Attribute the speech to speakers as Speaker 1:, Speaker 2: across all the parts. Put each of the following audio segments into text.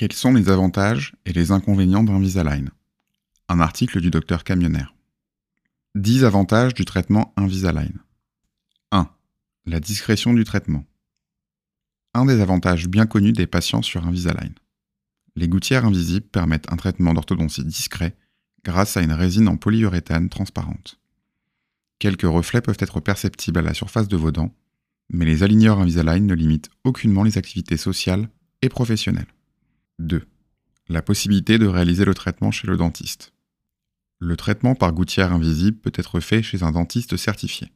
Speaker 1: Quels sont les avantages et les inconvénients d'Invisalign Un article du docteur Camionnaire. 10 avantages du traitement Invisalign. 1. La discrétion du traitement. Un des avantages bien connus des patients sur Invisalign. Les gouttières invisibles permettent un traitement d'orthodontie discret grâce à une résine en polyuréthane transparente. Quelques reflets peuvent être perceptibles à la surface de vos dents, mais les aligneurs Invisalign ne limitent aucunement les activités sociales et professionnelles. 2. La possibilité de réaliser le traitement chez le dentiste. Le traitement par gouttière invisible peut être fait chez un dentiste certifié.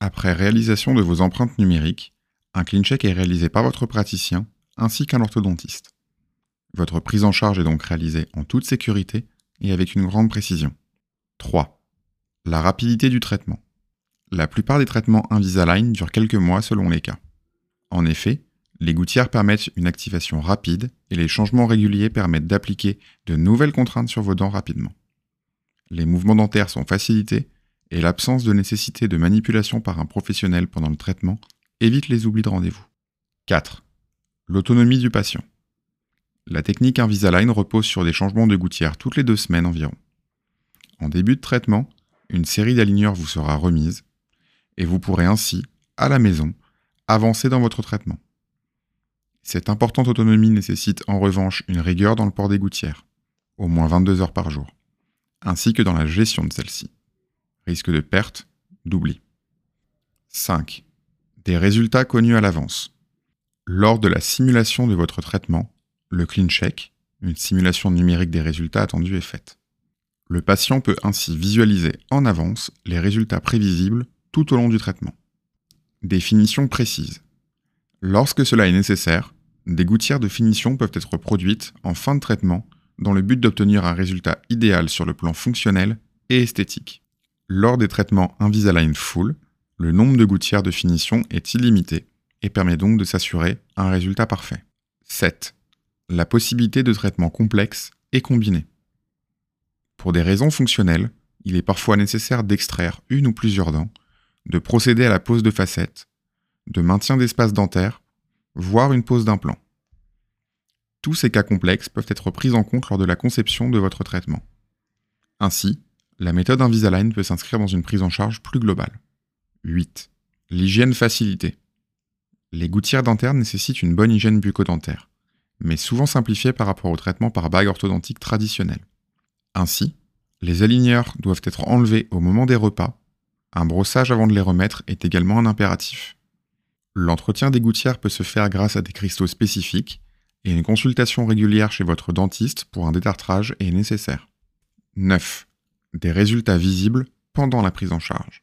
Speaker 1: Après réalisation de vos empreintes numériques, un clean check est réalisé par votre praticien ainsi qu'un orthodontiste. Votre prise en charge est donc réalisée en toute sécurité et avec une grande précision. 3. La rapidité du traitement. La plupart des traitements Invisalign durent quelques mois selon les cas. En effet, les gouttières permettent une activation rapide et les changements réguliers permettent d'appliquer de nouvelles contraintes sur vos dents rapidement. Les mouvements dentaires sont facilités et l'absence de nécessité de manipulation par un professionnel pendant le traitement évite les oublis de rendez-vous. 4. L'autonomie du patient. La technique Invisalign repose sur des changements de gouttières toutes les deux semaines environ. En début de traitement, une série d'aligneurs vous sera remise et vous pourrez ainsi, à la maison, avancer dans votre traitement. Cette importante autonomie nécessite en revanche une rigueur dans le port des gouttières, au moins 22 heures par jour, ainsi que dans la gestion de celle-ci. Risque de perte, d'oubli. 5. Des résultats connus à l'avance. Lors de la simulation de votre traitement, le clean check, une simulation numérique des résultats attendus, est faite. Le patient peut ainsi visualiser en avance les résultats prévisibles tout au long du traitement. Définition précise. Lorsque cela est nécessaire, des gouttières de finition peuvent être produites en fin de traitement dans le but d'obtenir un résultat idéal sur le plan fonctionnel et esthétique. Lors des traitements Invisalign Full, le nombre de gouttières de finition est illimité et permet donc de s'assurer un résultat parfait. 7. La possibilité de traitements complexes et combinés. Pour des raisons fonctionnelles, il est parfois nécessaire d'extraire une ou plusieurs dents de procéder à la pose de facettes, de maintien d'espace dentaire, voire une pose d'implant. Tous ces cas complexes peuvent être pris en compte lors de la conception de votre traitement. Ainsi, la méthode Invisalign peut s'inscrire dans une prise en charge plus globale. 8. L'hygiène facilitée. Les gouttières dentaires nécessitent une bonne hygiène bucco-dentaire, mais souvent simplifiée par rapport au traitement par bague orthodontique traditionnel. Ainsi, les aligneurs doivent être enlevés au moment des repas un brossage avant de les remettre est également un impératif. L'entretien des gouttières peut se faire grâce à des cristaux spécifiques et une consultation régulière chez votre dentiste pour un détartrage est nécessaire. 9. Des résultats visibles pendant la prise en charge.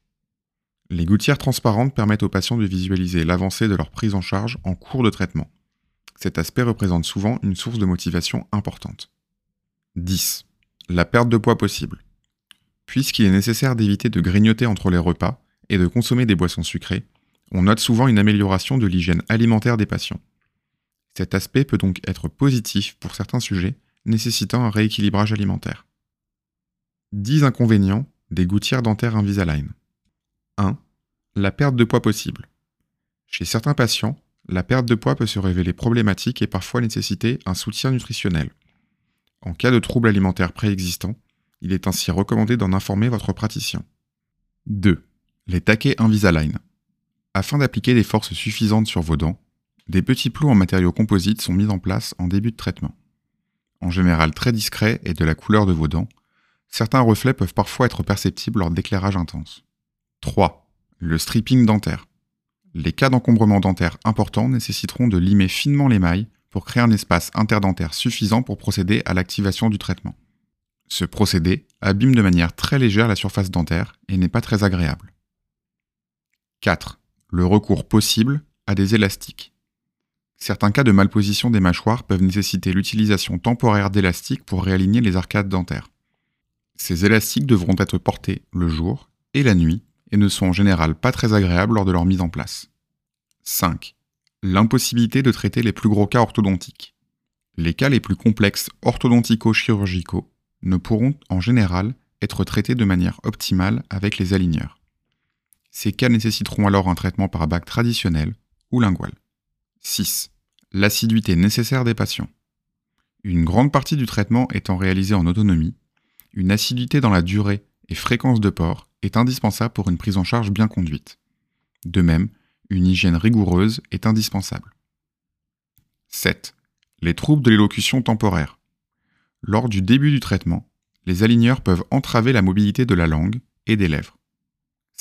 Speaker 1: Les gouttières transparentes permettent aux patients de visualiser l'avancée de leur prise en charge en cours de traitement. Cet aspect représente souvent une source de motivation importante. 10. La perte de poids possible puisqu'il est nécessaire d'éviter de grignoter entre les repas et de consommer des boissons sucrées, on note souvent une amélioration de l'hygiène alimentaire des patients. Cet aspect peut donc être positif pour certains sujets nécessitant un rééquilibrage alimentaire. 10 inconvénients des gouttières dentaires Invisalign. 1. La perte de poids possible. Chez certains patients, la perte de poids peut se révéler problématique et parfois nécessiter un soutien nutritionnel. En cas de troubles alimentaires préexistants, il est ainsi recommandé d'en informer votre praticien. 2. Les taquets Invisalign. Afin d'appliquer des forces suffisantes sur vos dents, des petits plots en matériaux composites sont mis en place en début de traitement. En général très discrets et de la couleur de vos dents, certains reflets peuvent parfois être perceptibles lors d'éclairage intense. 3. Le stripping dentaire. Les cas d'encombrement dentaire importants nécessiteront de limer finement l'émail pour créer un espace interdentaire suffisant pour procéder à l'activation du traitement. Ce procédé abîme de manière très légère la surface dentaire et n'est pas très agréable. 4. Le recours possible à des élastiques. Certains cas de malposition des mâchoires peuvent nécessiter l'utilisation temporaire d'élastiques pour réaligner les arcades dentaires. Ces élastiques devront être portés le jour et la nuit et ne sont en général pas très agréables lors de leur mise en place. 5. L'impossibilité de traiter les plus gros cas orthodontiques. Les cas les plus complexes orthodontico-chirurgicaux ne pourront en général être traités de manière optimale avec les aligneurs. Ces cas nécessiteront alors un traitement par bac traditionnel ou lingual. 6. L'assiduité nécessaire des patients. Une grande partie du traitement étant réalisée en autonomie, une assiduité dans la durée et fréquence de port est indispensable pour une prise en charge bien conduite. De même, une hygiène rigoureuse est indispensable. 7. Les troubles de l'élocution temporaire. Lors du début du traitement, les aligneurs peuvent entraver la mobilité de la langue et des lèvres.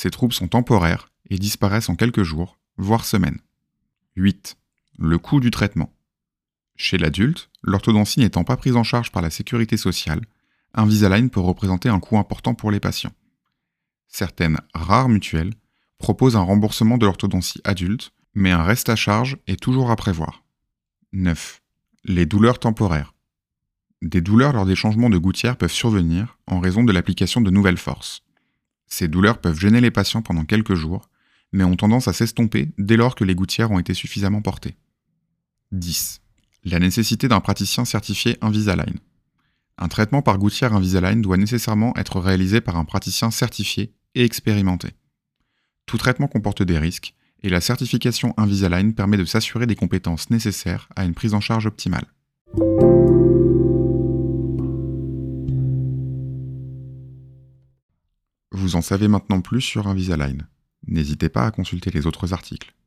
Speaker 1: Ces troubles sont temporaires et disparaissent en quelques jours, voire semaines. 8. Le coût du traitement. Chez l'adulte, l'orthodontie n'étant pas prise en charge par la sécurité sociale, Invisalign peut représenter un coût important pour les patients. Certaines rares mutuelles proposent un remboursement de l'orthodontie adulte, mais un reste à charge est toujours à prévoir. 9. Les douleurs temporaires. Des douleurs lors des changements de gouttière peuvent survenir en raison de l'application de nouvelles forces. Ces douleurs peuvent gêner les patients pendant quelques jours, mais ont tendance à s'estomper dès lors que les gouttières ont été suffisamment portées. 10. La nécessité d'un praticien certifié Invisalign. Un traitement par gouttière Invisalign doit nécessairement être réalisé par un praticien certifié et expérimenté. Tout traitement comporte des risques, et la certification Invisalign permet de s'assurer des compétences nécessaires à une prise en charge optimale. Vous en savez maintenant plus sur Invisalign. N'hésitez pas à consulter les autres articles.